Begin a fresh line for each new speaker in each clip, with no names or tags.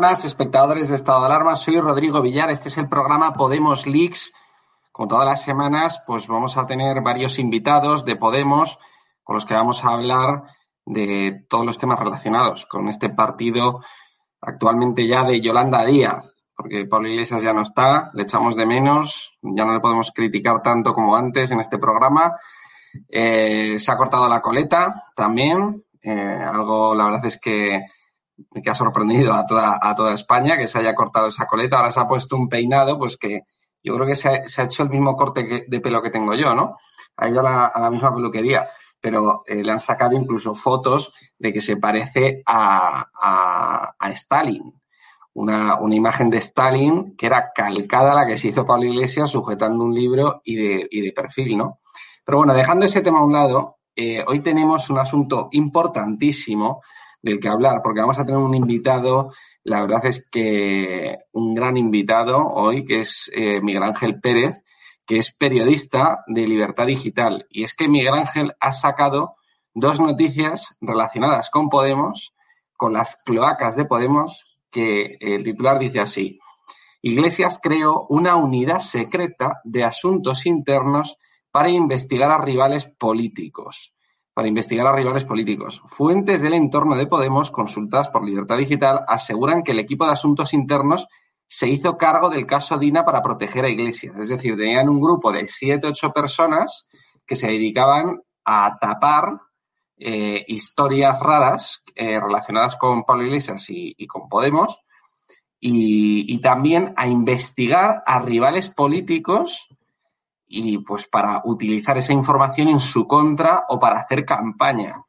Buenas, espectadores de Estado de Alarma. Soy Rodrigo Villar. Este es el programa Podemos Leaks. Como todas las semanas, pues vamos a tener varios invitados de Podemos con los que vamos a hablar de todos los temas relacionados con este partido actualmente ya de Yolanda Díaz, porque Pablo Iglesias ya no está, le echamos de menos, ya no le podemos criticar tanto como antes en este programa. Eh, se ha cortado la coleta también, eh, algo la verdad es que que ha sorprendido a toda, a toda España que se haya cortado esa coleta. Ahora se ha puesto un peinado, pues que yo creo que se ha, hecho el mismo corte de pelo que tengo yo, ¿no? Ha ido a la, misma peluquería, pero eh, le han sacado incluso fotos de que se parece a, a, Stalin. Una, una, imagen de Stalin que era calcada a la que se hizo Pablo Iglesias sujetando un libro y de, y de perfil, ¿no? Pero bueno, dejando ese tema a un lado, eh, hoy tenemos un asunto importantísimo del que hablar, porque vamos a tener un invitado, la verdad es que un gran invitado hoy, que es eh, Miguel Ángel Pérez, que es periodista de Libertad Digital. Y es que Miguel Ángel ha sacado dos noticias relacionadas con Podemos, con las cloacas de Podemos, que el titular dice así. Iglesias creó una unidad secreta de asuntos internos para investigar a rivales políticos para investigar a rivales políticos. Fuentes del entorno de Podemos, consultadas por Libertad Digital, aseguran que el equipo de asuntos internos se hizo cargo del caso Dina para proteger a Iglesias. Es decir, tenían un grupo de siete, ocho personas que se dedicaban a tapar eh, historias raras eh, relacionadas con Pablo Iglesias y, con Podemos y, también a investigar a rivales políticos y pues para utilizar esa información en su contra o para hacer campaña.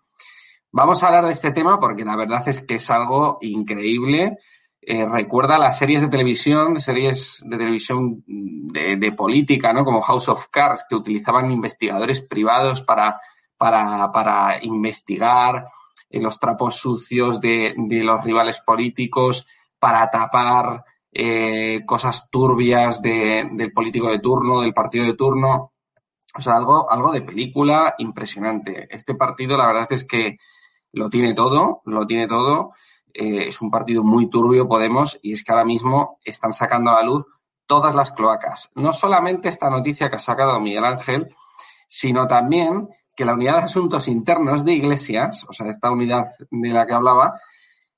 Vamos a hablar de este tema porque la verdad es que es algo increíble. Eh, recuerda las series de televisión, series de televisión de, política, ¿no? Como House of Cards, que utilizaban investigadores privados para, para, para investigar eh, los trapos sucios de, los rivales políticos para tapar eh, cosas turbias del político de turno, del partido de turno. O sea, algo, algo de película impresionante. Este partido, la verdad es que lo tiene todo, lo tiene todo. Eh, es un partido muy turbio, Podemos, y es que ahora mismo están sacando a la luz todas las cloacas. No solamente esta noticia que ha sacado Miguel Ángel, sino también que la unidad de asuntos internos de Iglesias, o sea, esta unidad de la que hablaba,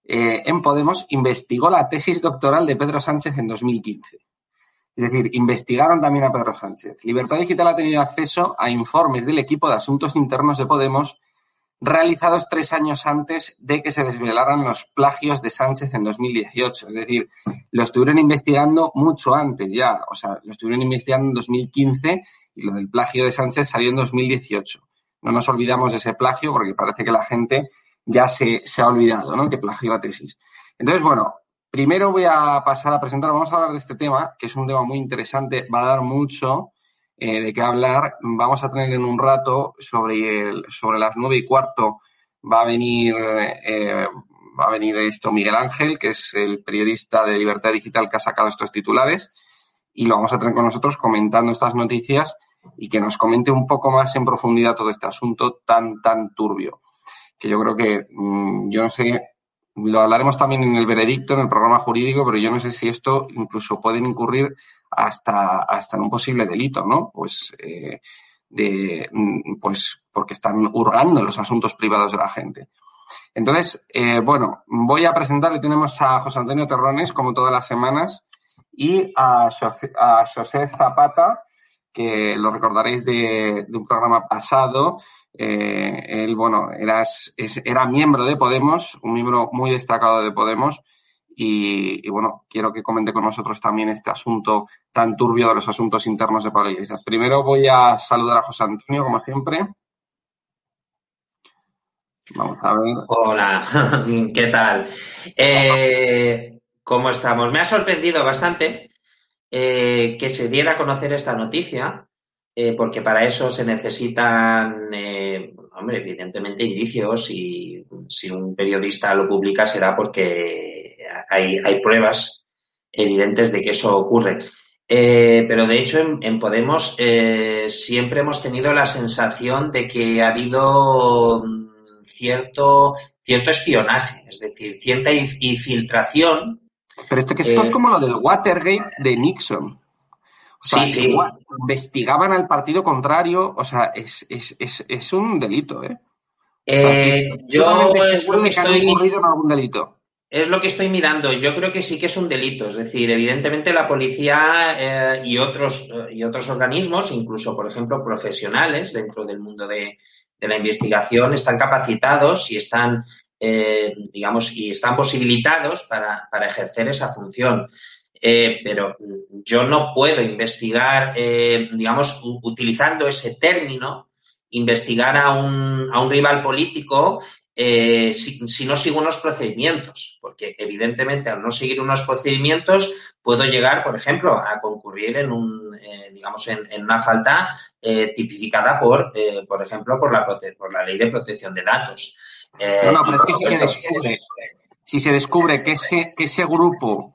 eh, en Podemos investigó la tesis doctoral de Pedro Sánchez en 2015. Es decir, investigaron también a Pedro Sánchez. Libertad Digital ha tenido acceso a informes del equipo de asuntos internos de Podemos realizados tres años antes de que se desvelaran los plagios de Sánchez en 2018. Es decir, lo estuvieron investigando mucho antes ya. O sea, lo estuvieron investigando en 2015 y lo del plagio de Sánchez salió en 2018. No nos olvidamos de ese plagio porque parece que la gente ya se, se ha olvidado, ¿no? Que plagió la tesis. Entonces, bueno, primero voy a pasar a presentar, vamos a hablar de este tema, que es un tema muy interesante, va a dar mucho eh, de qué hablar. Vamos a tener en un rato sobre, el, sobre las nueve y cuarto va a venir eh, va a venir esto Miguel Ángel, que es el periodista de Libertad Digital que ha sacado estos titulares, y lo vamos a tener con nosotros comentando estas noticias y que nos comente un poco más en profundidad todo este asunto tan, tan turbio. Que yo creo que, mm, yo no sé, lo hablaremos también en el veredicto, en el programa jurídico, pero yo no sé si esto incluso pueden incurrir hasta, hasta en un posible delito, ¿no? Pues, eh, de, mm, pues porque están hurgando los asuntos privados de la gente. Entonces, eh, bueno, voy a presentar, hoy tenemos a José Antonio Terrones, como todas las semanas, y a José, Zapata, que lo recordaréis de, un programa pasado. Eh, él, bueno, era, era miembro de Podemos, un miembro muy destacado de Podemos, y, bueno, quiero que comente con nosotros también este asunto tan turbio de los asuntos internos de Pablo Iglesias. Primero voy a saludar a José Antonio, como siempre.
Vamos a ver. Hola, ¿qué tal? Eh, ¿Cómo estamos? Me ha sorprendido bastante eh, que se diera a conocer esta noticia, eh, porque para eso se necesitan, hombre, evidentemente indicios y si un periodista lo publica será porque hay, hay pruebas evidentes de que eso ocurre. Eh, pero de hecho en, Podemos eh, siempre hemos tenido la sensación de que ha habido mm, cierto, cierto espionaje, es decir, cierta infiltración.
Pero esto que esto es eh, como lo del Watergate de Nixon. Sí, sí. Investigaban al partido contrario, o sea, es, es, es, es un delito, ¿eh?
yo seguro que estoy... en algún delito. Es lo que estoy mirando. Yo creo que sí que es un delito. Es decir, evidentemente la policía eh, y, otros, eh, y otros organismos, incluso, por ejemplo, profesionales dentro del mundo de, la investigación, están capacitados y están, eh, digamos, y están posibilitados para, para ejercer esa función. Pero yo no puedo investigar, digamos, utilizando ese término, investigar a un, a un rival político eh, si, no sigo unos procedimientos, porque evidentemente al no seguir unos procedimientos puedo llegar, por ejemplo, a concurrir en un, eh, digamos, en, una falta eh, tipificada por, por ejemplo, por la, por la ley de protección de datos.
no, no, pero es que si se descubre, si se descubre que ese, que ese grupo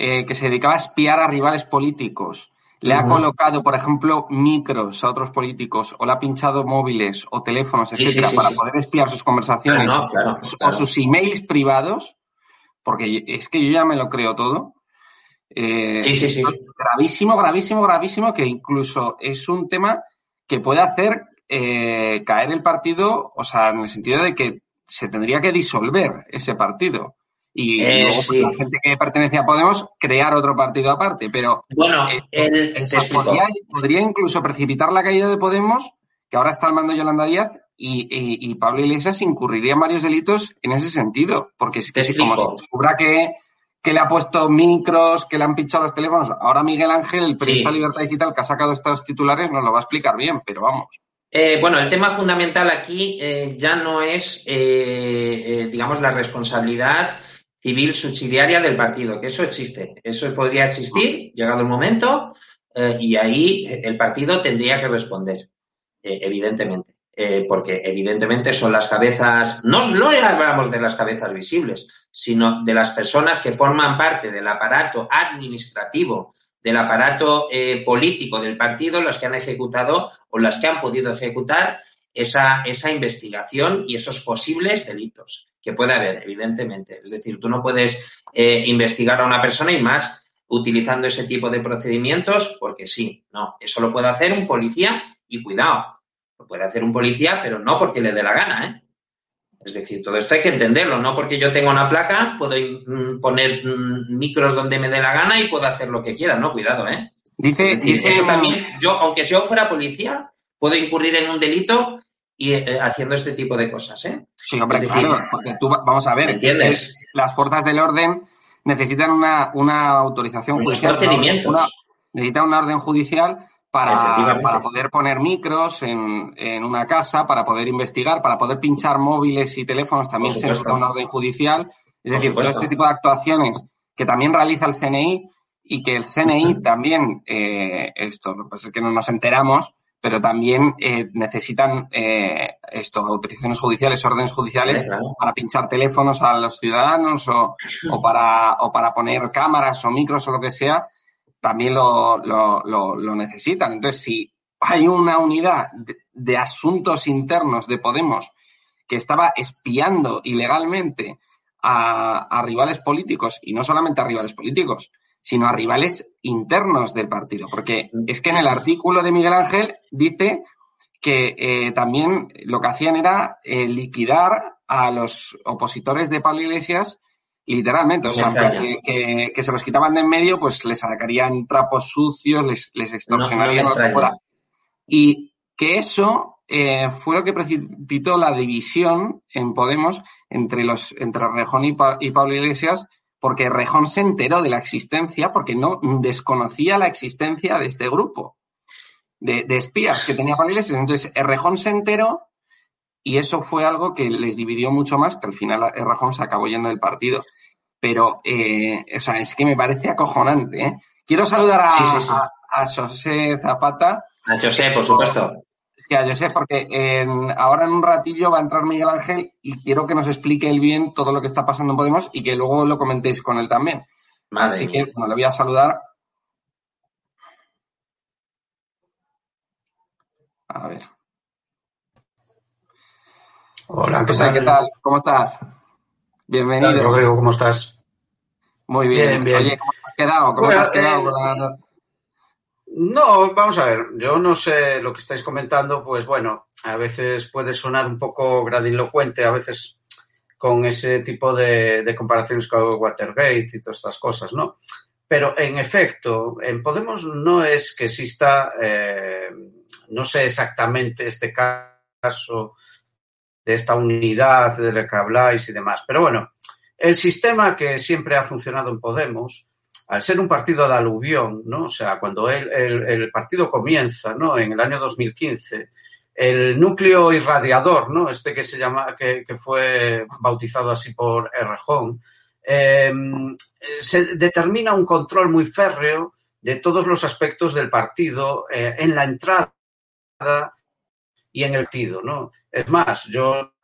que se dedicaba a espiar a rivales políticos. Le ha colocado, por ejemplo, micros a otros políticos o le ha pinchado móviles o teléfonos, etcétera, para poder espiar sus conversaciones o sus emails privados, porque es que yo ya me lo creo todo. Eh, sí, sí, sí. Gravísimo, gravísimo, gravísimo, que incluso es un tema que puede hacer eh, caer el partido, o sea, en el sentido de que se tendría que disolver ese partido y eh, luego pues, la gente que pertenece a Podemos crear otro partido aparte. Pero
bueno,
eh, podría, incluso precipitar la caída de Podemos, que ahora está al mando Yolanda Díaz, y, Pablo Iglesias incurriría en varios delitos en ese sentido. Porque si, como se descubra que, que le ha puesto micros, que le han pinchado los teléfonos, ahora Miguel Ángel, el periodista de Libertad Digital que ha sacado estos titulares, nos lo va a explicar bien, pero vamos.
Eh, bueno, el tema fundamental aquí ya no es, digamos, la responsabilidad civil subsidiaria del partido, que eso existe. Eso podría existir, llegado el momento, eh, y ahí el partido tendría que responder, eh, evidentemente. eh, porque evidentemente son las cabezas, no, no hablamos de las cabezas visibles, sino de las personas que forman parte del aparato administrativo, del aparato político del partido, las que han ejecutado o las que han podido ejecutar esa, esa investigación y esos posibles delitos que puede haber, evidentemente. Es decir, tú no puedes eh, investigar a una persona y más utilizando ese tipo de procedimientos porque sí, no, eso lo puede hacer un policía y cuidado, lo puede hacer un policía, pero no porque le dé la gana, ¿eh? Es decir, todo esto hay que entenderlo, no porque yo tenga una placa puedo mm, poner mm, micros donde me dé la gana y puedo hacer lo que quiera, no, cuidado, ¿eh?
Dice, dice
eso también, yo, aunque yo fuera policía, puedo incurrir en un delito y eh, haciendo este tipo de cosas, ¿eh?
Sí, hombre, claro, porque tú, vamos a ver,
¿entiendes?
las fuerzas del orden necesitan una, una autorización
judicial.
necesitan una orden judicial para, para poder poner micros en, en, una casa, para poder investigar, para poder pinchar móviles y teléfonos, también se necesita una orden judicial. Es decir, todo este tipo de actuaciones que también realiza el CNI y que el CNI también, eh, esto, pasa es que no nos enteramos, pero también eh, necesitan eh, esto, autorizaciones judiciales, órdenes judiciales para pinchar teléfonos a los ciudadanos o, o, para, o para poner cámaras o micros o lo que sea, también lo, lo, lo, necesitan. Entonces, si hay una unidad de, asuntos internos de Podemos que estaba espiando ilegalmente a, a rivales políticos, y no solamente a rivales políticos, sino a rivales internos del partido. Porque es que en el artículo de Miguel Ángel dice que eh, también lo que hacían era eh, liquidar a los opositores de Pablo Iglesias literalmente, o sea, que, que, se los quitaban de en medio, pues les sacarían trapos sucios, les, les extorsionarían. y que eso eh, fue lo que precipitó la división en Podemos entre los entre Rejón y, y Pablo Iglesias, porque Rejón se enteró de la existencia, porque no desconocía la existencia de este grupo de, espías que tenía Iglesias. Entonces, Rejón se enteró y eso fue algo que les dividió mucho más, que al final Rejón se acabó yendo del partido. Pero, eh, o sea, es que me parece acojonante. ¿eh? Quiero saludar a, a, José Zapata.
A José, por supuesto
yo sé, porque ahora en un ratillo va a entrar Miguel Ángel y quiero que nos explique él bien todo lo que está pasando en Podemos y que luego lo comentéis con él también. Así que bueno, le voy a saludar. A ver.
Hola, ¿qué,
tal? ¿qué tal? ¿Cómo estás? Bienvenido.
Rodrigo, ¿cómo estás?
Muy bien. bien, Oye, ¿cómo has quedado? ¿Cómo has quedado eh,
no, vamos a ver, yo no sé lo que estáis comentando, pues bueno, a veces puede sonar un poco grandilocuente, a veces con ese tipo de, comparaciones con Watergate y todas estas cosas, ¿no? Pero en efecto, en Podemos no es que exista, eh, no sé exactamente este caso de esta unidad de la que habláis y demás, pero bueno, el sistema que siempre ha funcionado en Podemos al ser un partido de aluvión, ¿no? O sea, cuando el, partido comienza, ¿no? En el año 2015, el núcleo irradiador, ¿no? Este que se llama, que, fue bautizado así por Errejón, eh, se determina un control muy férreo de todos los aspectos del partido eh, en la entrada y en el partido, ¿no? Es más, yo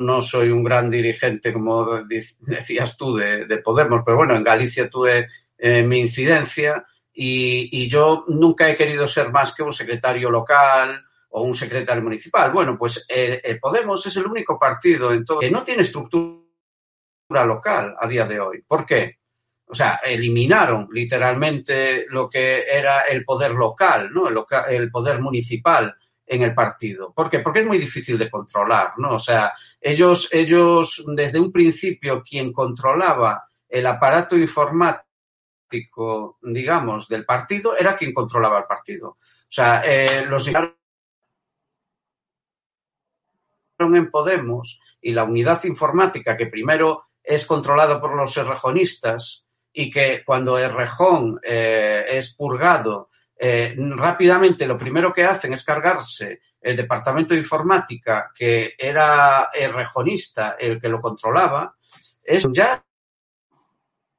no soy un gran dirigente, como decías tú, de, Podemos, pero bueno, en Galicia tuve eh, mi incidencia y, yo nunca he querido ser más que un secretario local o un secretario municipal. Bueno, pues eh, Podemos es el único partido en todo que no tiene estructura local a día de hoy. ¿Por qué? O sea, eliminaron literalmente lo que era el poder local, ¿no? el poder municipal en el partido. ¿Por qué? Porque es muy difícil de controlar, ¿no? O sea, ellos, ellos desde un principio, quien controlaba el aparato informático, digamos, del partido, era quien controlaba el partido. O sea, eh, los en Podemos y la unidad informática que primero es controlada por los errejonistas y que cuando Errejón eh, es purgado eh, rápidamente lo primero que hacen es cargarse el departamento de informática, que era el rejonista el que lo controlaba, eso ya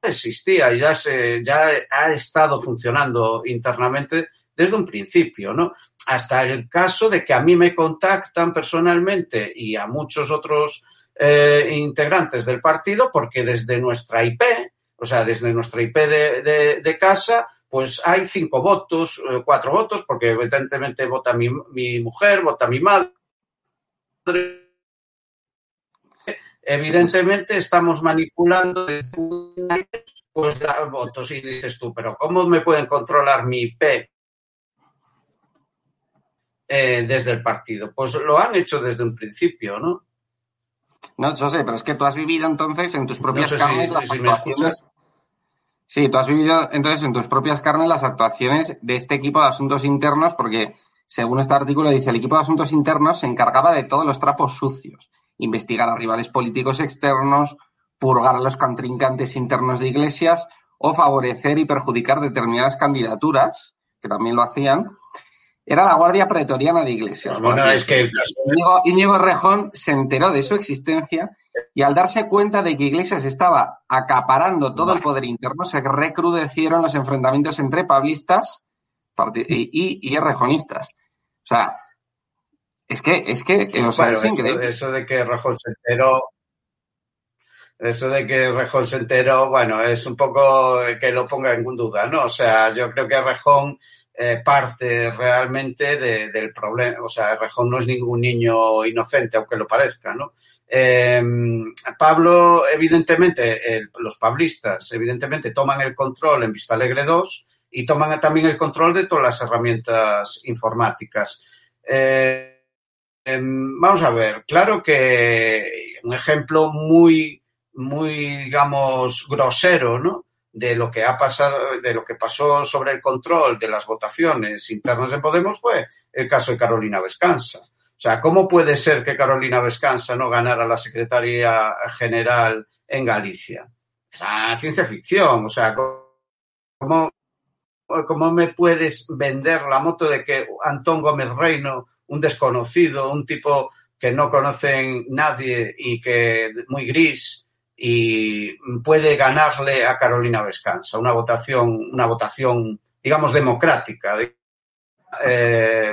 existía y ya, se, ya ha estado funcionando internamente desde un principio, ¿no? Hasta el caso de que a mí me contactan personalmente y a muchos otros eh, integrantes del partido, porque desde nuestra IP, o sea, desde nuestra IP de, casa, pues hay cinco votos, eh, cuatro votos, porque evidentemente vota mi, mi mujer, vota mi madre. Evidentemente estamos manipulando pues votos y dices tú, pero ¿cómo me pueden controlar mi IP eh, desde el partido? Pues lo han hecho desde un principio, ¿no?
No, yo sé, pero es que tú has vivido entonces en tus propias carnes las actuaciones. Sí, tú has vivido entonces en tus propias carnes las actuaciones de este equipo de asuntos internos, porque según este artículo dice, el equipo de asuntos internos se encargaba de todos los trapos sucios, investigar a rivales políticos externos, purgar a los contrincantes internos de iglesias o favorecer y perjudicar determinadas candidaturas, que también lo hacían, era la Guardia Pretoriana de Iglesias.
Bueno, es que...
Íñigo, Rejón se enteró de su existencia y al darse cuenta de que Iglesias estaba acaparando todo el poder interno, se recrudecieron los enfrentamientos entre pablistas y, rejonistas. O sea, es que, es que, o sea, es increíble.
Eso, de que Rejón se enteró, eso de que Rejón se enteró, bueno, es un poco que lo ponga en duda, ¿no? O sea, yo creo que Rejón eh, parte realmente del problema. O sea, Rejón no es ningún niño inocente, aunque lo parezca, ¿no? Em, Pablo, evidentemente, los pablistas, evidentemente, toman el control en Vista Alegre 2 y toman también el control de todas las herramientas informáticas. Eh, em, vamos a ver, claro que un ejemplo muy, muy, digamos, grosero, ¿no? De lo que ha pasado, de lo que pasó sobre el control de las votaciones internas en Podemos fue el caso de Carolina Vescansa. O sea, ¿cómo puede ser que Carolina Vescansa no ganara la secretaría general en Galicia? Sea, ciencia ficción. O sea, ¿cómo, ¿cómo me puedes vender la moto de que Antón Gómez Reino, un desconocido, un tipo que no conocen nadie y que muy gris, y puede ganarle a Carolina Vescansa, una votación, una votación, digamos, democrática. Eh,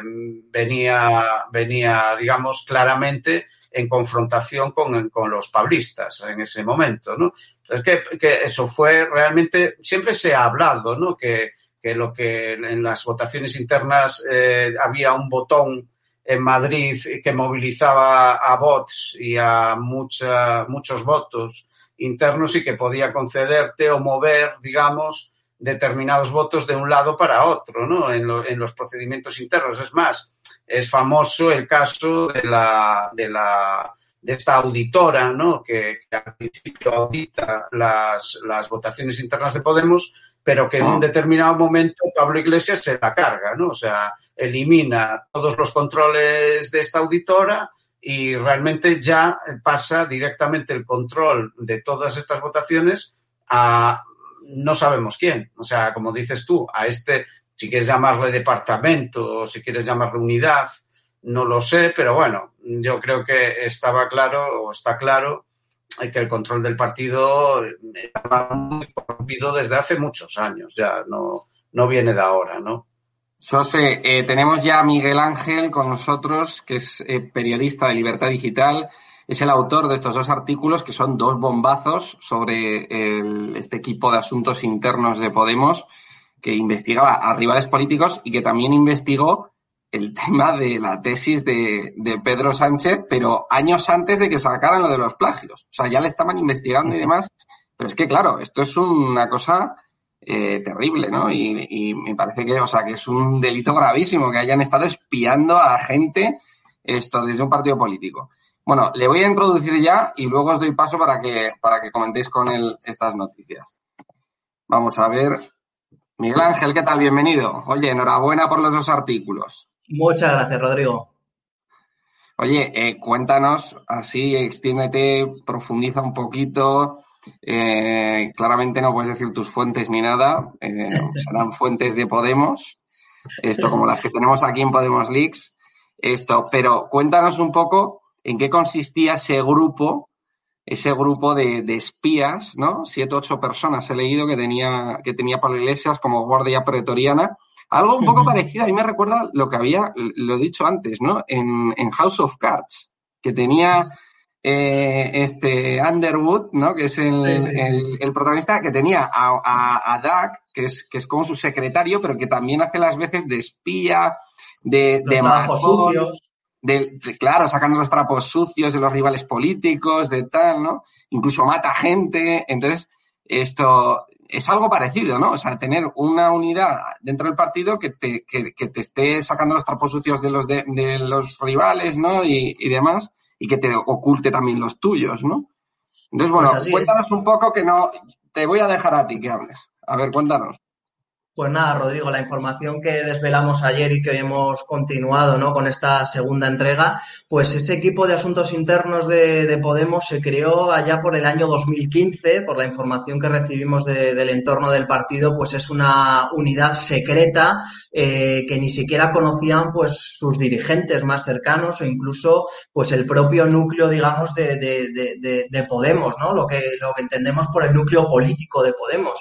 venía, venía, digamos, claramente en confrontación con, con, los pablistas en ese momento, ¿no? Es que, eso fue realmente, siempre se ha hablado, ¿no? Que, que lo que en las votaciones internas eh, había un botón en Madrid que movilizaba a votos y a mucha, muchos votos internos y que podía concederte o mover, digamos, determinados votos de un lado para otro, ¿no? En, los procedimientos internos. Es más, es famoso el caso de la, de la, de esta auditora, ¿no? Que, al principio audita las, las votaciones internas de Podemos, pero que en un determinado momento Pablo Iglesias se la carga, ¿no? O sea, elimina todos los controles de esta auditora y realmente ya pasa directamente el control de todas estas votaciones a no sabemos quién. O sea, como dices tú, a este, si quieres llamarle departamento o si quieres llamarle unidad, no lo sé, pero bueno, yo creo que estaba claro o está claro que el control del partido estaba muy corrompido desde hace muchos años, ya no, no viene de ahora, ¿no?
José, eh, tenemos ya a Miguel Ángel con nosotros, que es eh, periodista de Libertad Digital. Es el autor de estos dos artículos, que son dos bombazos sobre este equipo de asuntos internos de Podemos, que investigaba a rivales políticos y que también investigó el tema de la tesis de, de Pedro Sánchez, pero años antes de que sacaran lo de los plagios. O sea, ya le estaban investigando y demás. Pero es que, claro, esto es una cosa eh, terrible, ¿no? Y, me parece que, o sea, que es un delito gravísimo que hayan estado espiando a gente esto desde un partido político. Bueno, le voy a introducir ya y luego os doy paso para que, para que comentéis con él estas noticias. Vamos a ver. Miguel Ángel, ¿qué tal? Bienvenido. Oye, enhorabuena por los dos artículos.
Muchas gracias, Rodrigo.
Oye, eh, cuéntanos, así, extiéndete, profundiza un poquito eh, claramente no puedes decir tus fuentes ni nada, eh, serán fuentes de Podemos, esto como las que tenemos aquí en Podemos Leaks, esto, pero cuéntanos un poco en qué consistía ese grupo, ese grupo de, espías, ¿no? Siete, ocho personas he leído que tenía, que tenía Pablo Iglesias como guardia pretoriana Algo un poco parecido, a mí me recuerda lo que había, lo dicho antes, ¿no? En, House of Cards, que tenía eh, este Underwood, ¿no? Que es el, protagonista, que tenía a, a, a Doug, que es, que es como su secretario, pero que también hace las veces de espía, de, de
sucios.
De, claro, sacando los trapos sucios de los rivales políticos, de tal, ¿no? Incluso mata gente. Entonces, esto es algo parecido, ¿no? O sea, tener una unidad dentro del partido que te, que, te esté sacando los trapos sucios de los, de, los rivales, ¿no? Y, y, demás, y que te oculte también los tuyos, ¿no? Entonces, bueno, pues cuéntanos un poco que no, te voy a dejar a ti que hables. A ver, cuéntanos.
Pues nada, Rodrigo, la información que desvelamos ayer y que hoy hemos continuado ¿no? con esta segunda entrega, pues ese equipo de asuntos internos de, Podemos se creó allá por el año 2015, por la información que recibimos del entorno del partido, pues es una unidad secreta eh, que ni siquiera conocían pues sus dirigentes más cercanos o incluso pues el propio núcleo, digamos, de, de Podemos, ¿no? Lo que, lo que entendemos por el núcleo político de Podemos.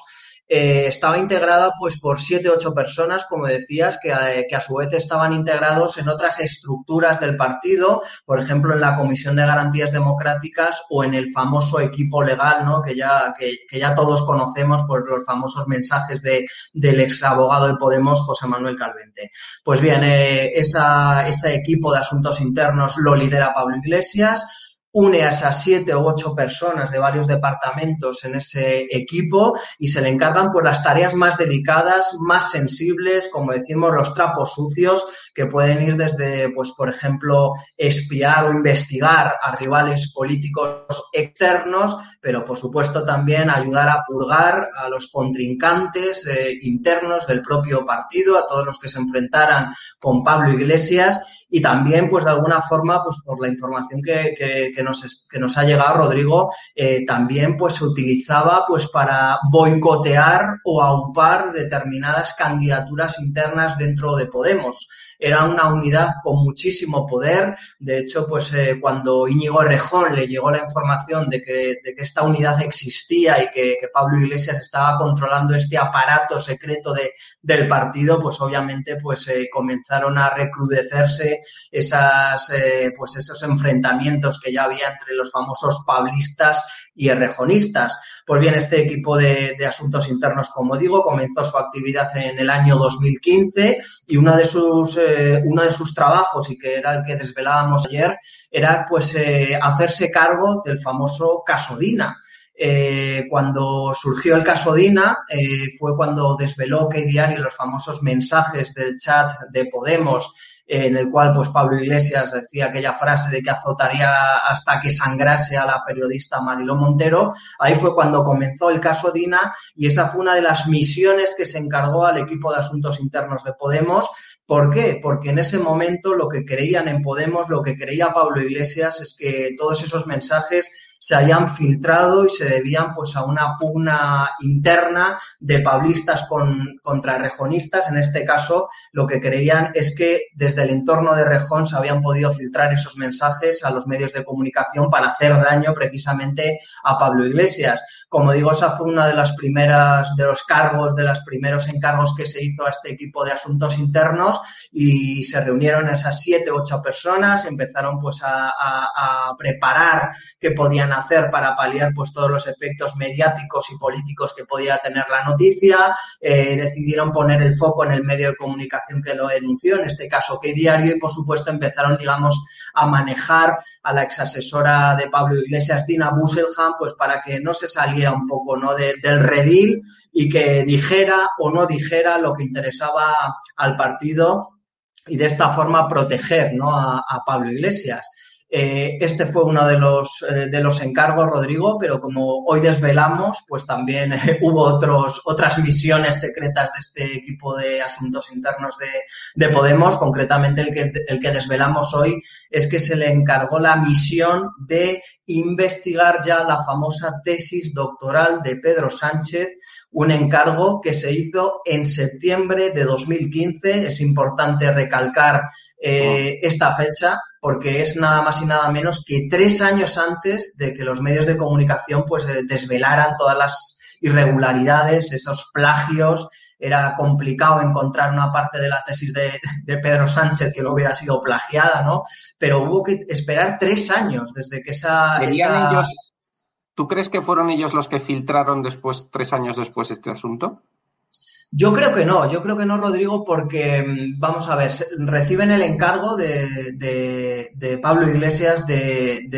Eh, estaba integrada pues por siete, ocho personas, como decías, que, eh, que, a su vez estaban integrados en otras estructuras del partido, por ejemplo, en la Comisión de Garantías Democráticas o en el famoso equipo legal, ¿no? que, ya, que, ya todos conocemos por los famosos mensajes de, del ex abogado de Podemos, José Manuel Calvente. Pues bien, eh, esa, ese equipo de asuntos internos lo lidera Pablo Iglesias une a esas siete u ocho personas de varios departamentos en ese equipo y se le encargan por las tareas más delicadas, más sensibles, como decimos, los trapos sucios, que pueden ir desde, pues, por ejemplo, espiar o investigar a rivales políticos externos, pero por supuesto también ayudar a purgar a los contrincantes eh, internos del propio partido, a todos los que se enfrentaran con Pablo Iglesias y también, pues de alguna forma, pues por la información que, que, nos, que nos ha llegado, Rodrigo, eh, también pues se utilizaba pues para boicotear o aupar determinadas candidaturas internas dentro de Podemos era una unidad con muchísimo poder. De hecho, pues eh, cuando Íñigo Rejón le llegó la información de que, de que esta unidad existía y que, que, Pablo Iglesias estaba controlando este aparato secreto de, del partido, pues obviamente pues eh, comenzaron a recrudecerse esas, eh, pues esos enfrentamientos que ya había entre los famosos pablistas y errejonistas. Pues bien, este equipo de, de, asuntos internos, como digo, comenzó su actividad en el año 2015 y una de sus eh, uno de sus trabajos y que era el que desvelábamos ayer, era pues eh, hacerse cargo del famoso caso Dina. Eh, cuando surgió el caso Dina fue cuando desveló que diario los famosos mensajes del chat de Podemos en el cual pues Pablo Iglesias decía aquella frase de que azotaría hasta que sangrase a la periodista Mariló Montero. Ahí fue cuando comenzó el caso Dina y esa fue una de las misiones que se encargó al equipo de asuntos internos de Podemos ¿Por qué? Porque en ese momento lo que creían en Podemos, lo que creía Pablo Iglesias es que todos esos mensajes se habían filtrado y se debían pues a una pugna interna de pablistas con, contra rejonistas. En este caso, lo que creían es que desde el entorno de Rejón se habían podido filtrar esos mensajes a los medios de comunicación para hacer daño precisamente a Pablo Iglesias. Como digo, esa fue una de las primeras, de los cargos, de los primeros encargos que se hizo a este equipo de asuntos internos y se reunieron esas siete, ocho personas, empezaron pues a preparar qué podían hacer para paliar pues todos los efectos mediáticos y políticos que podía tener la noticia, eh, decidieron poner el foco en el medio de comunicación que lo denunció, en este caso que diario, y por supuesto empezaron, digamos, a manejar a la exasesora de Pablo Iglesias, Dina Busselham, pues para que no se saliera un poco ¿no? del redil y que dijera o no dijera lo que interesaba al partido y de esta forma proteger ¿no? a, a Pablo Iglesias. Eh, este fue uno de los, eh, de los encargos, Rodrigo, pero como hoy desvelamos, pues también eh, hubo otros, otras misiones secretas de este equipo de asuntos internos de, de, Podemos. Concretamente, el que, el que desvelamos hoy es que se le encargó la misión de investigar ya la famosa tesis doctoral de Pedro Sánchez un encargo que se hizo en septiembre de 2015. Es importante recalcar eh, esta fecha porque es nada más y nada menos que tres años antes de que los medios de comunicación pues eh, desvelaran todas las irregularidades, esos plagios era complicado encontrar una parte de la tesis de, Pedro Sánchez que no hubiera sido plagiada, ¿no? Pero hubo que esperar tres años desde que esa...
¿Tú crees que fueron ellos los que filtraron después, tres años después, este asunto?
Yo creo que no, yo creo que no, Rodrigo, porque, mm, vamos a ver, reciben el encargo de, Pablo Iglesias de,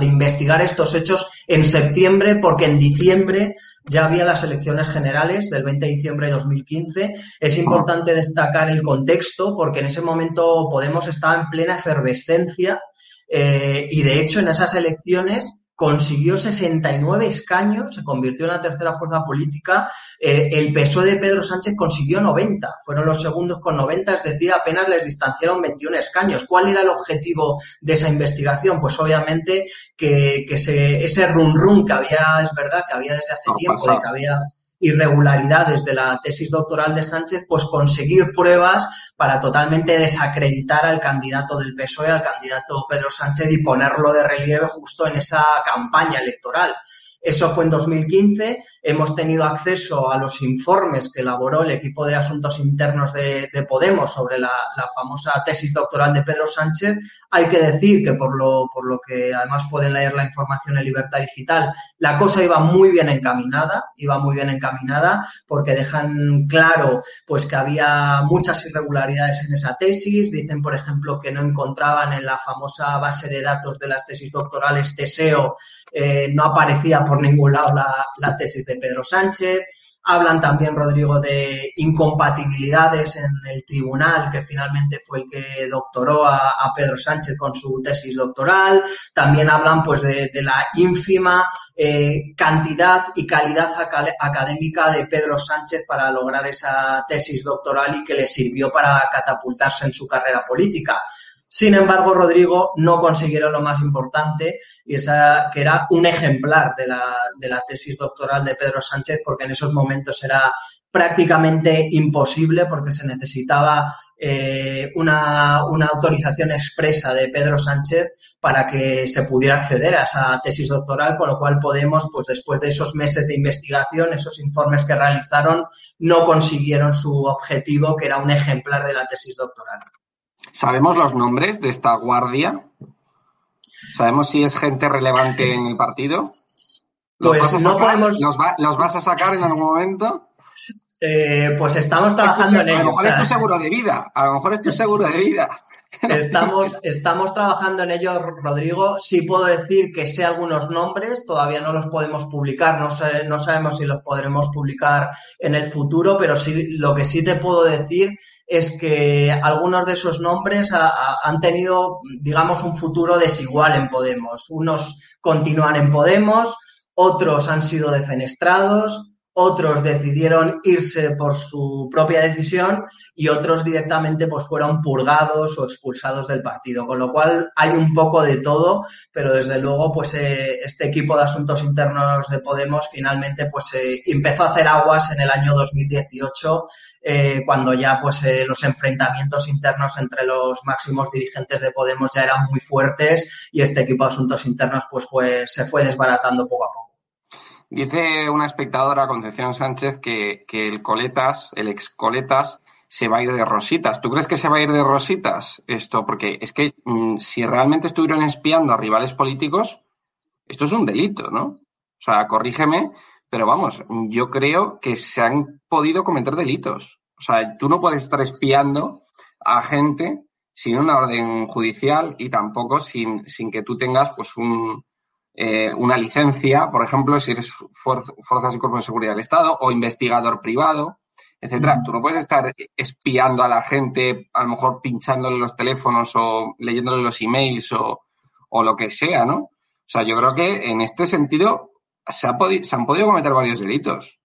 investigar estos hechos en septiembre, porque en diciembre ya había las elecciones generales del 20 de diciembre de 2015. Es importante destacar el contexto, porque en ese momento Podemos estaba en plena efervescencia eh, y, de hecho, en esas elecciones consiguió 69 escaños, se convirtió en la tercera fuerza política. Eh, el PSOE de Pedro Sánchez consiguió 90, fueron los segundos con 90, es decir, apenas les distanciaron 21 escaños. ¿Cuál era el objetivo de esa investigación? Pues obviamente que, ese run run que había, es verdad, que había desde hace tiempo, de que había irregularidades de la tesis doctoral de Sánchez, pues conseguir pruebas para totalmente desacreditar al candidato del PSOE, al candidato Pedro Sánchez y ponerlo de relieve justo en esa campaña electoral. Eso fue en 2015. Hemos tenido acceso a los informes que elaboró el equipo de asuntos internos de, Podemos sobre la, famosa tesis doctoral de Pedro Sánchez. Hay que decir que por lo, por lo que además pueden leer la información en Libertad Digital, la cosa iba muy bien encaminada, iba muy bien encaminada porque dejan claro pues que había muchas irregularidades en esa tesis. Dicen, por ejemplo, que no encontraban en la famosa base de datos de las tesis doctorales TESEO, eh, no aparecía por ningún lado la, tesis de Pedro Sánchez. Hablan también, Rodrigo, de incompatibilidades en el tribunal, que finalmente fue el que doctoró a, Pedro Sánchez con su tesis doctoral. También hablan, pues, de, la ínfima eh, cantidad y calidad académica de Pedro Sánchez para lograr esa tesis doctoral y que le sirvió para catapultarse en su carrera política. Sin embargo, Rodrigo no consiguieron lo más importante, y esa que era un ejemplar de la, de la tesis doctoral de Pedro Sánchez, porque en esos momentos era prácticamente imposible porque se necesitaba eh, una, autorización expresa de Pedro Sánchez para que se pudiera acceder a esa tesis doctoral, con lo cual Podemos, pues después de esos meses de investigación, esos informes que realizaron, no consiguieron su objetivo, que era un ejemplar de la tesis doctoral.
¿Sabemos los nombres de esta guardia? ¿Sabemos si es gente relevante en el partido?
pues no podemos.
¿Los, vas a sacar en algún momento?
Eh, pues estamos trabajando en ello.
A lo mejor es tu seguro de vida. A lo mejor es tu seguro de vida.
Estamos, estamos trabajando en ello, Rodrigo. Sí puedo decir que sé algunos nombres, todavía no los podemos publicar, no, sé, no sabemos si los podremos publicar en el futuro, pero sí, lo que sí te puedo decir es que algunos de esos nombres han tenido, digamos, un futuro desigual en Podemos. Unos continúan en Podemos, otros han sido defenestrados, otros decidieron irse por su propia decisión y otros directamente pues fueron purgados o expulsados del partido, con lo cual hay un poco de todo, pero desde luego pues eh, este equipo de asuntos internos de Podemos finalmente pues eh, empezó a hacer aguas en el año 2018 eh, cuando ya pues los enfrentamientos internos entre los máximos dirigentes de Podemos ya eran muy fuertes y este equipo de asuntos internos pues fue se fue desbaratando poco a poco.
Dice una espectadora, Concepción Sánchez, que, el Coletas, el ex Coletas, se va a ir de rositas. ¿Tú crees que se va a ir de rositas esto? Porque es que mm, si realmente estuvieron espiando a rivales políticos, esto es un delito, ¿no? O sea, corrígeme, pero vamos, yo creo que se han podido cometer delitos. O sea, tú no puedes estar espiando a gente sin una orden judicial y tampoco sin, sin que tú tengas pues un, eh, una licencia, por ejemplo, si eres fuerzas y cuerpos de seguridad del Estado o investigador privado, etcétera. Tú no puedes estar espiando a la gente, a lo mejor pinchándole los teléfonos o leyéndole los emails o, o lo que sea, ¿no? O sea, yo creo que en este sentido se, ha se han podido cometer varios delitos.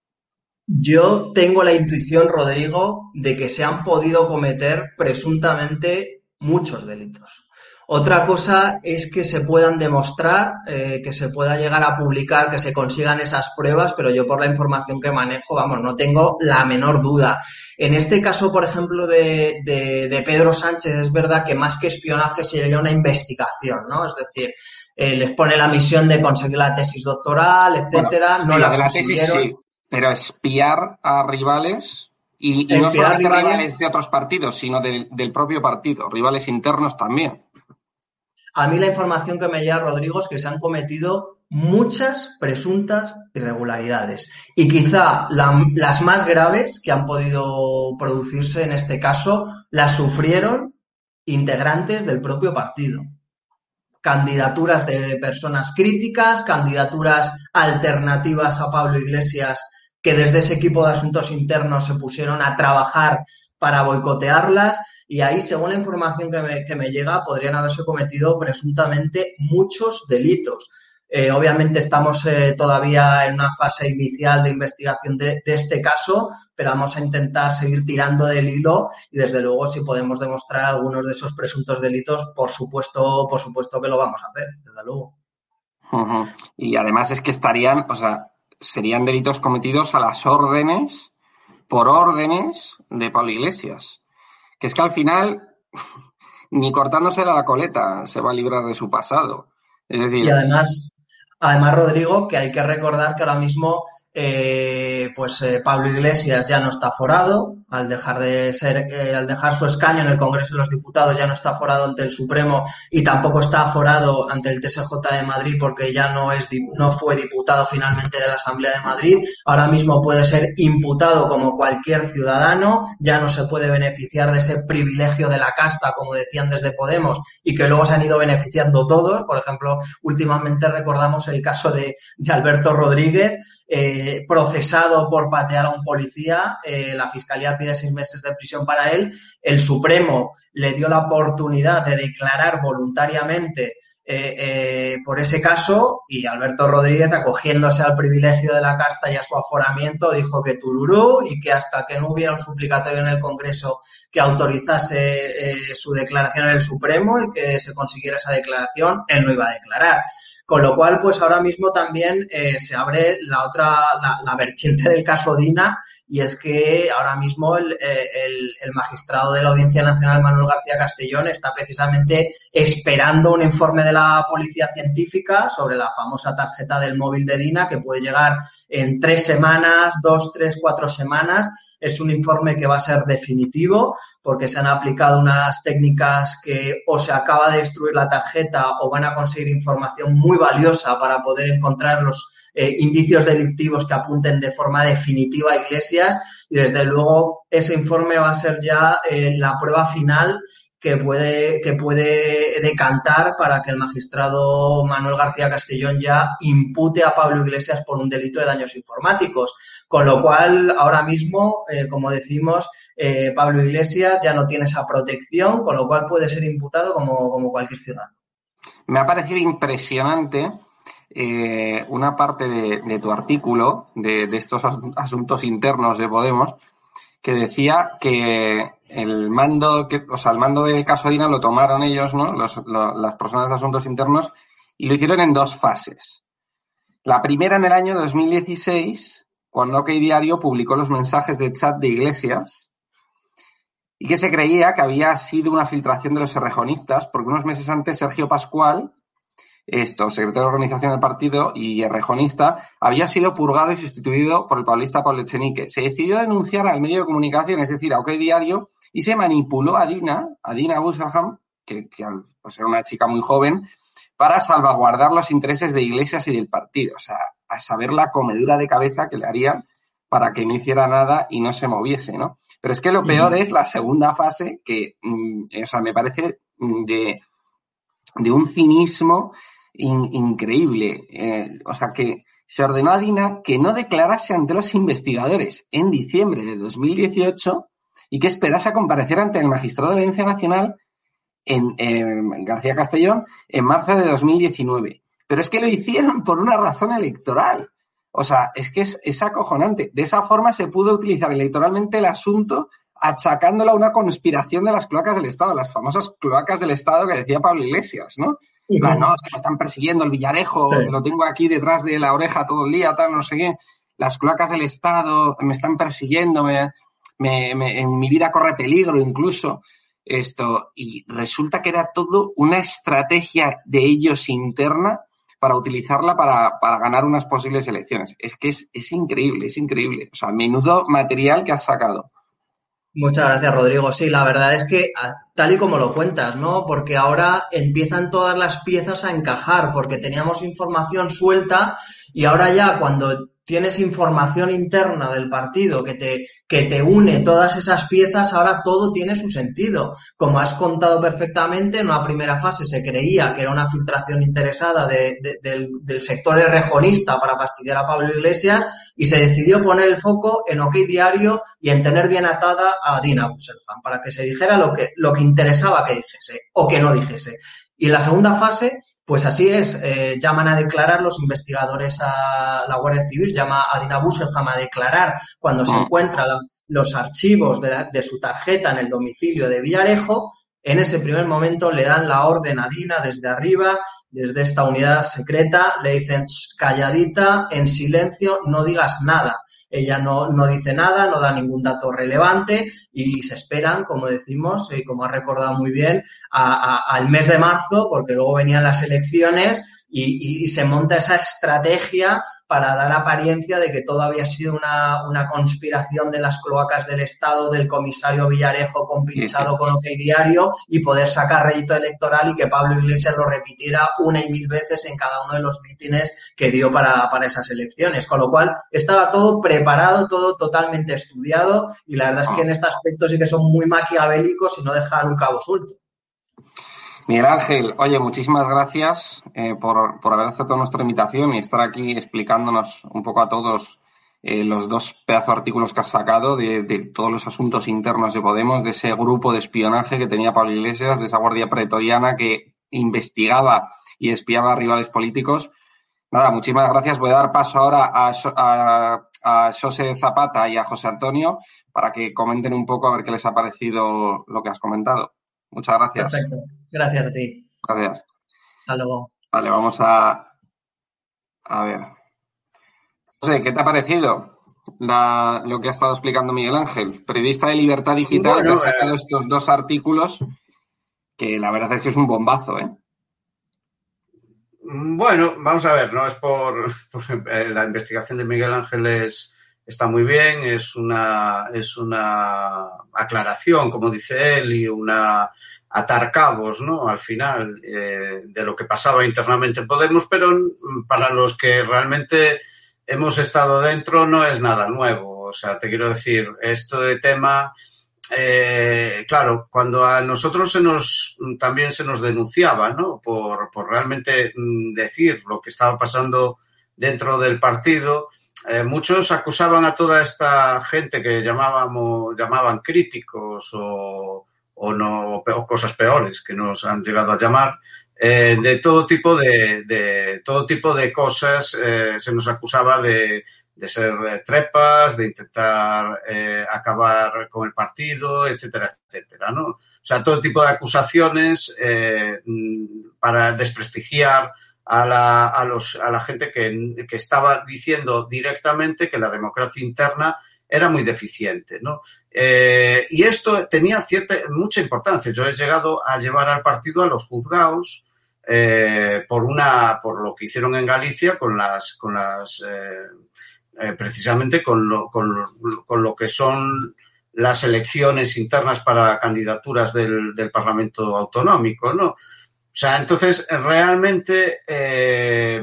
Yo tengo la intuición, Rodrigo, de que se han podido cometer presuntamente muchos delitos. Otra cosa es que se puedan demostrar, eh, que se pueda llegar a publicar, que se consigan esas pruebas, pero yo por la información que manejo, vamos, no tengo la menor duda. En este caso, por ejemplo, de, de, Pedro Sánchez, es verdad que más que espionaje sería una investigación, ¿no? Es decir, eh, les pone la misión de conseguir la tesis doctoral, etcétera, no la,
tesis sí, pero espiar a rivales Y, no solamente rivales... de otros partidos, sino del, propio partido, rivales internos también.
A mí la información que me llega, Rodrigo, es que se han cometido muchas presuntas irregularidades. Y quizá las más graves que han podido producirse en este caso las sufrieron integrantes del propio partido. Candidaturas de personas críticas, candidaturas alternativas a Pablo Iglesias que desde ese equipo de asuntos internos se pusieron a trabajar para boicotearlas y ahí, según la información que me, que me llega, podrían haberse cometido presuntamente muchos delitos. Eh, obviamente estamos eh, todavía en una fase inicial de investigación de, este caso, pero vamos a intentar seguir tirando del hilo y desde luego si podemos demostrar algunos de esos presuntos delitos, por supuesto, por supuesto que lo vamos a hacer, desde luego.
Y además es que estarían, o sea, serían delitos cometidos a las órdenes, por órdenes de Pablo Iglesias. Que es que al final, ni cortándose la coleta se va a librar de su pasado. Es decir.
Y además, además, Rodrigo, que hay que recordar que ahora mismo eh, pues eh, Pablo Iglesias ya no está forado, al dejar de ser, eh, al dejar su escaño en el Congreso de los Diputados ya no está forado ante el Supremo y tampoco está forado ante el TSJ de Madrid porque ya no es no fue diputado finalmente de la Asamblea de Madrid. Ahora mismo puede ser imputado como cualquier ciudadano, ya no se puede beneficiar de ese privilegio de la casta, como decían desde Podemos, y que luego se han ido beneficiando todos. Por ejemplo, últimamente recordamos el caso de, de Alberto Rodríguez, eh, procesado por patear a un policía. Eh, la fiscalía pide seis meses de prisión para él. El Supremo le dio la oportunidad de declarar voluntariamente eh, por ese caso y Alberto Rodríguez, acogiéndose al privilegio de la casta y a su aforamiento, dijo que Tururú y que hasta que no hubiera un suplicatorio en el Congreso que autorizase su declaración en el Supremo y que se consiguiera esa declaración, él no iba a declarar. Con lo cual, pues ahora mismo también eh, se abre la otra, la, vertiente del caso Dina, y es que ahora mismo el, eh, el, el, magistrado de la Audiencia Nacional, Manuel García Castellón, está precisamente esperando un informe de la Policía Científica sobre la famosa tarjeta del móvil de Dina, que puede llegar en tres semanas, dos, tres, cuatro semanas, es un informe que va a ser definitivo porque se han aplicado unas técnicas que o se acaba de destruir la tarjeta o van a conseguir información muy valiosa para poder encontrar los eh, indicios delictivos que apunten de forma definitiva a Iglesias. Y desde luego ese informe va a ser ya eh, la prueba final que puede, que puede decantar para que el magistrado Manuel García Castellón ya impute a Pablo Iglesias por un delito de daños informáticos. Con lo cual, ahora mismo, eh, como decimos, eh, Pablo Iglesias ya no tiene esa protección, con lo cual puede ser imputado como, como cualquier ciudadano.
Me ha parecido impresionante eh, una parte de, tu artículo de, de estos asuntos internos de Podemos que decía que el mando, que, o sea, el mando del caso Dina lo tomaron ellos, ¿no? las personas de asuntos internos y lo hicieron en dos fases. La primera en el año 2016, cuando OK Diario publicó los mensajes de chat de Iglesias y que se creía que había sido una filtración de los errejonistas, porque unos meses antes Sergio Pascual, esto, secretario de organización del partido y errejonista, había sido purgado y sustituido por el paulista Pablo Echenique. Se decidió denunciar al medio de comunicación, es decir, a OK Diario, y se manipuló a Dina, a Dina Busselham, que, que pues era una chica muy joven, para salvaguardar los intereses de Iglesias y del partido. O sea, a saber la comedura de cabeza que le harían para que no hiciera nada y no se moviese, ¿no? Pero es que lo peor es la segunda fase que, mm, o sea, me parece mm, de, de un cinismo increíble. Eh, o sea, que se ordenó a Dina que no declarase ante los investigadores en diciembre de 2018 y que esperase a comparecer ante el magistrado de la Audiencia Nacional en, García Castellón en marzo de 2019. Pero es que lo hicieron por una razón electoral. O sea, es que es, es acojonante. De esa forma se pudo utilizar electoralmente el asunto achacándolo a una conspiración de las cloacas del Estado, las famosas cloacas del Estado que decía Pablo Iglesias, ¿no? No, es que me están persiguiendo el Villarejo, lo tengo aquí detrás de la oreja todo el día, tal, no sé qué. Las cloacas del Estado me están persiguiendo, me, en mi vida corre peligro incluso esto, y resulta que era todo una estrategia de ellos interna para utilizarla para, para ganar unas posibles elecciones. Es que es, es, increíble, es increíble. O sea, menudo material que has sacado.
Muchas gracias, Rodrigo. Sí, la verdad es que tal y como lo cuentas, ¿no? Porque ahora empiezan todas las piezas a encajar, porque teníamos información suelta y ahora ya cuando tienes información interna del partido que te, que te une todas esas piezas, ahora todo tiene su sentido. Como has contado perfectamente, en una primera fase se creía que era una filtración interesada del, sector rejonista para fastidiar a Pablo Iglesias y se decidió poner el foco en OK Diario y en tener bien atada a Dina Busselfan para que se dijera lo que, lo que interesaba que dijese o que no dijese. Y en la segunda fase pues así es, eh, llaman a declarar los investigadores a la Guardia Civil, llama a Dina Busselham a declarar cuando se ah. encuentran los archivos de, de, su tarjeta en el domicilio de Villarejo. En ese primer momento le dan la orden a Dina desde arriba, desde esta unidad secreta, le dicen calladita, en silencio, no digas nada. Ella no, no dice nada, no da ningún dato relevante y se esperan, como decimos, y como ha recordado muy bien, al mes de marzo, porque luego venían las elecciones y, y, se monta esa estrategia para dar apariencia de que todo había sido una, una conspiración de las cloacas del Estado, del comisario Villarejo compinchado con OK Diario y poder sacar rédito electoral y que Pablo Iglesias lo repitiera una y mil veces en cada uno de los mítines que dio para, para esas elecciones. Con lo cual, estaba todo preparado, todo totalmente estudiado y la verdad es que en este aspecto sí que son muy maquiavélicos y no dejan un cabo suelto.
Miguel Ángel, oye, muchísimas gracias eh, por, por, haber aceptado nuestra invitación y estar aquí explicándonos un poco a todos eh, los dos pedazos artículos que has sacado de, de, todos los asuntos internos de Podemos, de ese grupo de espionaje que tenía Pablo Iglesias, de esa guardia pretoriana que investigaba y espiaba a rivales políticos. Nada, muchísimas gracias. Voy a dar paso ahora a, a, a José Zapata y a José Antonio para que comenten un poco a ver qué les ha parecido lo que has comentado. Muchas gracias.
Perfecto. Gracias a ti.
Gracias.
Hasta luego.
Vale, vamos a. A ver. José, ¿qué te ha parecido la, lo que ha estado explicando Miguel Ángel? Periodista de Libertad Digital que ha sacado eh, estos dos artículos que la verdad es que es un bombazo, ¿eh?
Bueno, vamos a ver, no es por, por eh, la investigación de Miguel Ángel es, está muy bien, es una, es una aclaración, como dice él, y una atar cabos, ¿no? Al final, eh, de lo que pasaba internamente en Podemos, pero para los que realmente hemos estado dentro no es nada nuevo. O sea, te quiero decir, esto de tema, eh, claro, cuando a nosotros se nos, también se nos denunciaba, ¿no? Por, por realmente mm, decir lo que estaba pasando dentro del partido, eh, muchos acusaban a toda esta gente que llamábamos, llamaban críticos o, o no, o cosas peores que nos han llegado a llamar, eh, de todo tipo de, de, todo tipo de cosas eh, se nos acusaba de, de ser trepas, de intentar acabar con el partido, etcétera, etcétera, ¿no? O sea, todo tipo de acusaciones eh, para desprestigiar a la, a, los, a la gente que, que, estaba diciendo directamente que la democracia interna era muy deficiente, ¿no? Eh, y esto tenía cierta, mucha importancia. Yo he llegado a llevar al partido a los juzgados eh, por una, por lo que hicieron en Galicia con las, con las, eh, eh precisamente con lo, con, lo, con lo que son las elecciones internas para candidaturas del, del Parlamento Autonómico, ¿no? O sea, entonces, realmente, eh,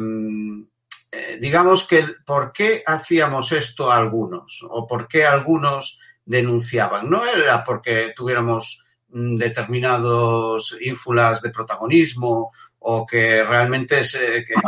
eh, digamos que por qué hacíamos esto a algunos o por qué algunos denunciaban. No era porque tuviéramos mm, determinados ínfulas de protagonismo o que realmente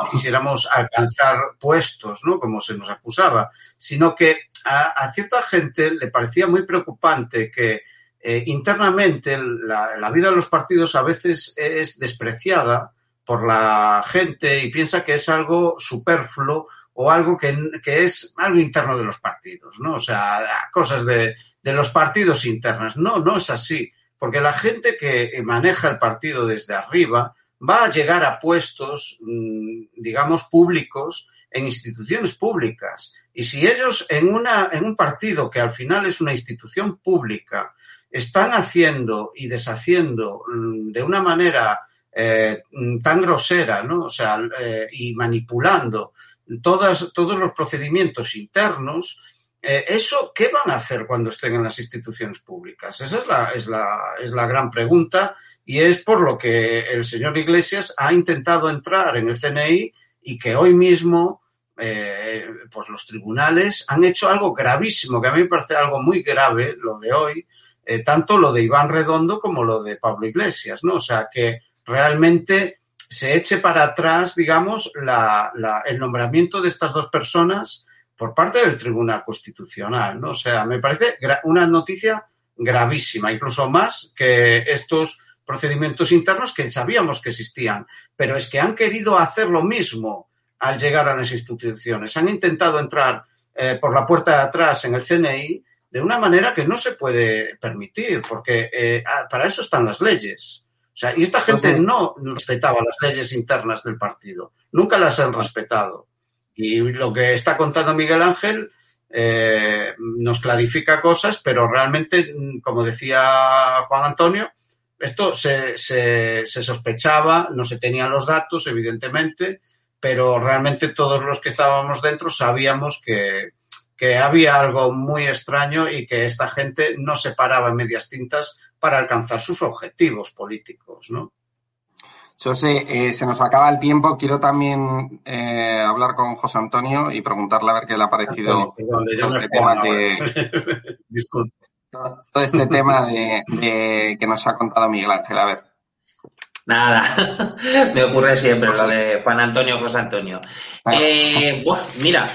quisiéramos alcanzar puestos, ¿no? Como se nos acusaba, sino que a cierta gente le parecía muy preocupante que eh, internamente la, vida de los partidos a veces es despreciada por la gente y piensa que es algo superfluo o algo que, es algo interno de los partidos, ¿no? O sea, cosas de, de los partidos internas. No, no es así, porque la gente que maneja el partido desde arriba va a llegar a puestos, mm, digamos, públicos en instituciones públicas. Y si ellos en, una, en un partido que al final es una institución pública están haciendo y deshaciendo mm, de una manera eh, tan grosera, ¿no? O sea, eh, y manipulando todos los procedimientos internos, eh, ¿eso qué van a hacer cuando estén en las instituciones públicas? Esa es la, es, la, es la gran pregunta y es por lo que el señor Iglesias ha intentado entrar en el CNI y que hoy mismo pues los tribunales han hecho algo gravísimo, que a mí me parece algo muy grave lo de hoy, eh, tanto lo de Iván Redondo como lo de Pablo Iglesias, ¿no? O sea, que realmente se eche para atrás, digamos, la, la, el nombramiento de estas dos personas por parte del Tribunal Constitucional, ¿no? O sea, me parece una noticia gravísima, incluso más que estos procedimientos internos que sabíamos que existían, pero es que han querido hacer lo mismo al llegar a las instituciones. Han intentado entrar eh, por la puerta de atrás en el CNI de una manera que no se puede permitir, porque eh, ah, para eso están las leyes. O sea, y esta gente no respetaba las leyes internas del partido, nunca las han respetado. Y lo que está contando Miguel Ángel eh, nos clarifica cosas, pero realmente, como decía Juan Antonio, esto se, se, se sospechaba, no se tenían los datos, evidentemente, pero realmente todos los que estábamos dentro sabíamos que, que había algo muy extraño y que esta gente no se paraba en medias tintas para alcanzar sus objetivos políticos, ¿no?
José, eh, se nos acaba el tiempo. Quiero también eh, hablar con José Antonio y preguntarle a ver qué le ha parecido todo este tema que... todo este tema de, de, que nos ha contado Miguel Ángel. A ver.
Nada, me ocurre siempre lo de Juan Antonio José Antonio. Eh, mira,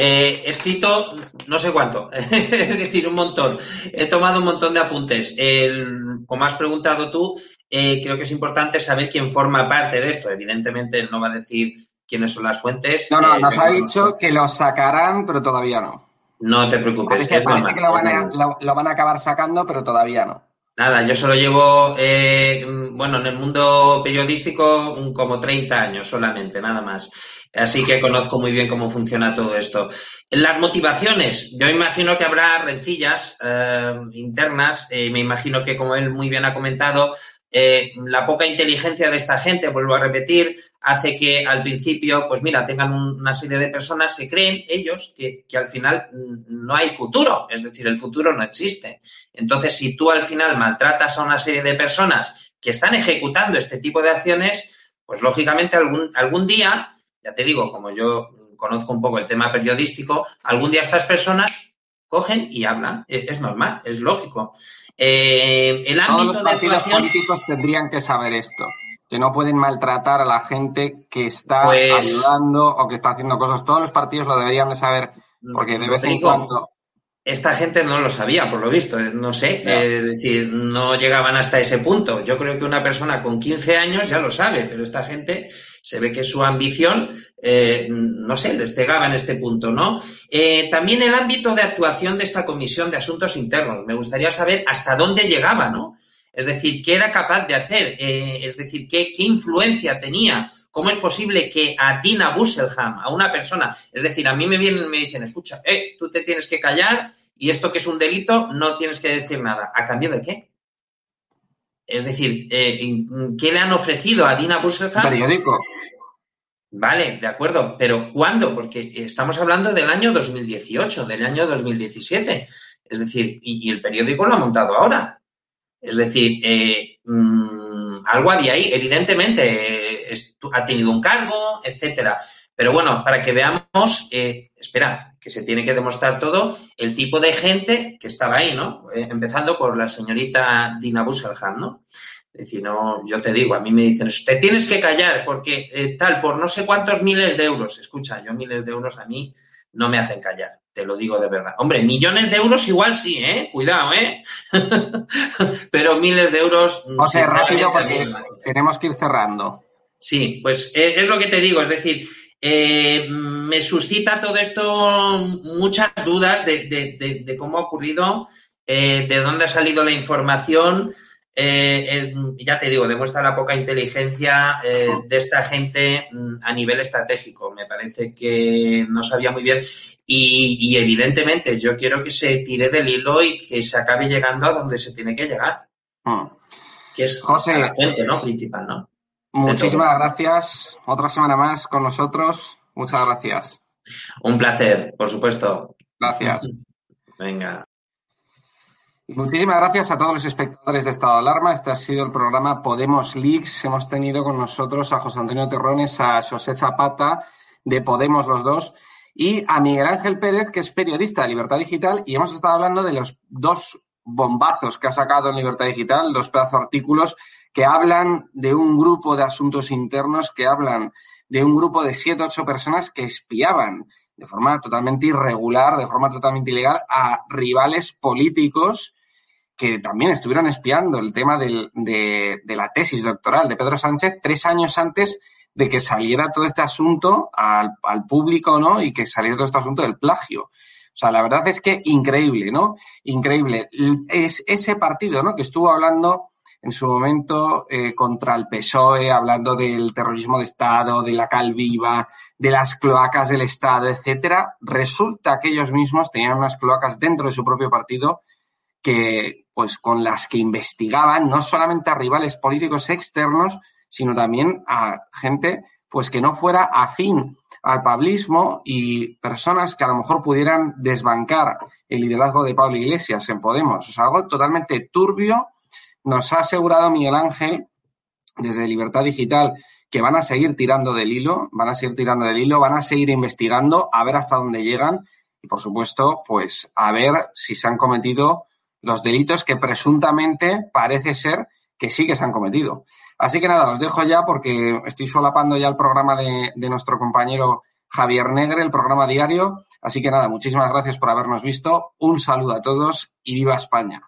eh, he escrito no sé cuánto, es decir, un montón. He tomado un montón de apuntes. El, como has preguntado tú, eh, creo que es importante saber quién forma parte de esto. Evidentemente, no va a decir quiénes son las fuentes.
No, no, nos ha dicho que lo sacarán, pero todavía no.
No te preocupes.
Parece, parece que lo van, a, lo, lo van a acabar sacando, pero todavía no.
Nada, yo solo llevo, eh, bueno, en el mundo periodístico como 30 años solamente, nada más. Así que conozco muy bien cómo funciona todo esto. Las motivaciones, yo imagino que habrá rencillas eh, internas, eh, me imagino que como él muy bien ha comentado, eh, la poca inteligencia de esta gente, vuelvo a repetir, hace que al principio, pues mira, tengan una serie de personas, se creen ellos que, que, al final no hay futuro, es decir, el futuro no existe. Entonces, si tú al final maltratas a una serie de personas que están ejecutando este tipo de acciones, pues lógicamente algún, algún día, ya te digo, como yo conozco un poco el tema periodístico, algún día estas personas cogen y hablan. Es normal, es lógico. Eh, el ámbito
Todos los partidos políticos tendrían que saber esto, que no pueden maltratar a la gente que está pues... ayudando o que está haciendo cosas. Todos los partidos lo deberían de saber, porque de vez en cuando
esta gente no lo sabía, por lo visto, no sé, no. es decir, no llegaban hasta ese punto. Yo creo que una persona con 15 años ya lo sabe, pero esta gente se ve que su ambición, eh, no sé, les pegaba en este punto, ¿no? Eh, también el ámbito de actuación de esta Comisión de Asuntos Internos. Me gustaría saber hasta dónde llegaba, ¿no? Es decir, qué era capaz de hacer, eh, es decir, qué, qué influencia tenía ¿Cómo es posible que a Dina Busselham, a una persona, es decir, a mí me vienen y me dicen, escucha, eh, tú te tienes que callar y esto que es un delito no tienes que decir nada. ¿A cambio de qué? Es decir, eh, ¿qué le han ofrecido a Dina Busselham?
Periódico.
Vale, de acuerdo, pero ¿cuándo? Porque estamos hablando del año 2018, del año 2017. Es decir, y, y el periódico lo ha montado ahora. Es decir, eh, mmm, algo había ahí, evidentemente, eh, ha tenido un cargo, etcétera. Pero bueno, para que veamos, eh, espera, que se tiene que demostrar todo, el tipo de gente que estaba ahí, ¿no? Eh, empezando por la señorita Dina Busselham, ¿no? Es decir, no, yo te digo, a mí me dicen, te tienes que callar porque eh, tal, por no sé cuántos miles de euros. Escucha, yo miles de euros a mí no me hacen callar, te lo digo de verdad. Hombre, millones de euros igual sí, ¿eh? Cuidado, ¿eh? Pero miles de euros...
O sea, rápido porque tenemos que ir cerrando.
Sí, pues eh, es lo que te digo, es decir, eh, me suscita todo esto muchas dudas de, de, de, de cómo ha ocurrido, eh, de dónde ha salido la información. Eh, ya te digo, demuestra la poca inteligencia de esta gente mm, a nivel estratégico. Me parece que no sabía muy bien. Y, y, evidentemente yo quiero que se tire del hilo y que se acabe llegando a donde se tiene que llegar.
Hmm.
Que es
José,
la fuente ¿no? principal, ¿no?
Muchísimas gracias. Otra semana más con nosotros. Muchas gracias.
Un placer, por supuesto.
Gracias.
Venga.
muchísimas gracias a todos los espectadores de Estado de Alarma. Este ha sido el programa Podemos Leaks. Hemos tenido con nosotros a José Antonio Terrones, a José Zapata, de Podemos los dos, y a Miguel Ángel Pérez, que es periodista de Libertad Digital, y hemos estado hablando de los dos bombazos que ha sacado en Libertad Digital, dos pedazos artículos que hablan de un grupo de asuntos internos, que hablan de un grupo de siete, ocho personas que espiaban de forma totalmente irregular, de forma totalmente ilegal, a rivales políticos que también estuvieron espiando el tema del, de, la tesis doctoral de Pedro Sánchez tres años antes de que saliera todo este asunto al, al, público, ¿no? Y que saliera todo este asunto del plagio. O sea, la verdad es que increíble, ¿no? Increíble. Es ese partido, ¿no? Que estuvo hablando en su momento eh, contra el PSOE, hablando del terrorismo de Estado, de la calviva, de las cloacas del Estado, etcétera. Resulta que ellos mismos tenían unas cloacas dentro de su propio partido que, pues, con las que investigaban no solamente a rivales políticos externos, sino también a gente, pues, que no fuera afín al pablismo y personas que a lo mejor pudieran desbancar el liderazgo de Pablo Iglesias en Podemos. O sea, algo totalmente turbio nos ha asegurado Miguel Ángel desde Libertad Digital que van a seguir tirando del hilo, van a seguir tirando del hilo, van a seguir investigando a ver hasta dónde llegan y, por supuesto, pues a ver si se han cometido los delitos que presuntamente parece ser que sí que se han cometido. Así que nada, os dejo ya porque estoy solapando ya el programa de, nuestro compañero Javier Negre, el programa diario. Así que nada, muchísimas gracias por habernos visto. Un saludo a todos y viva España.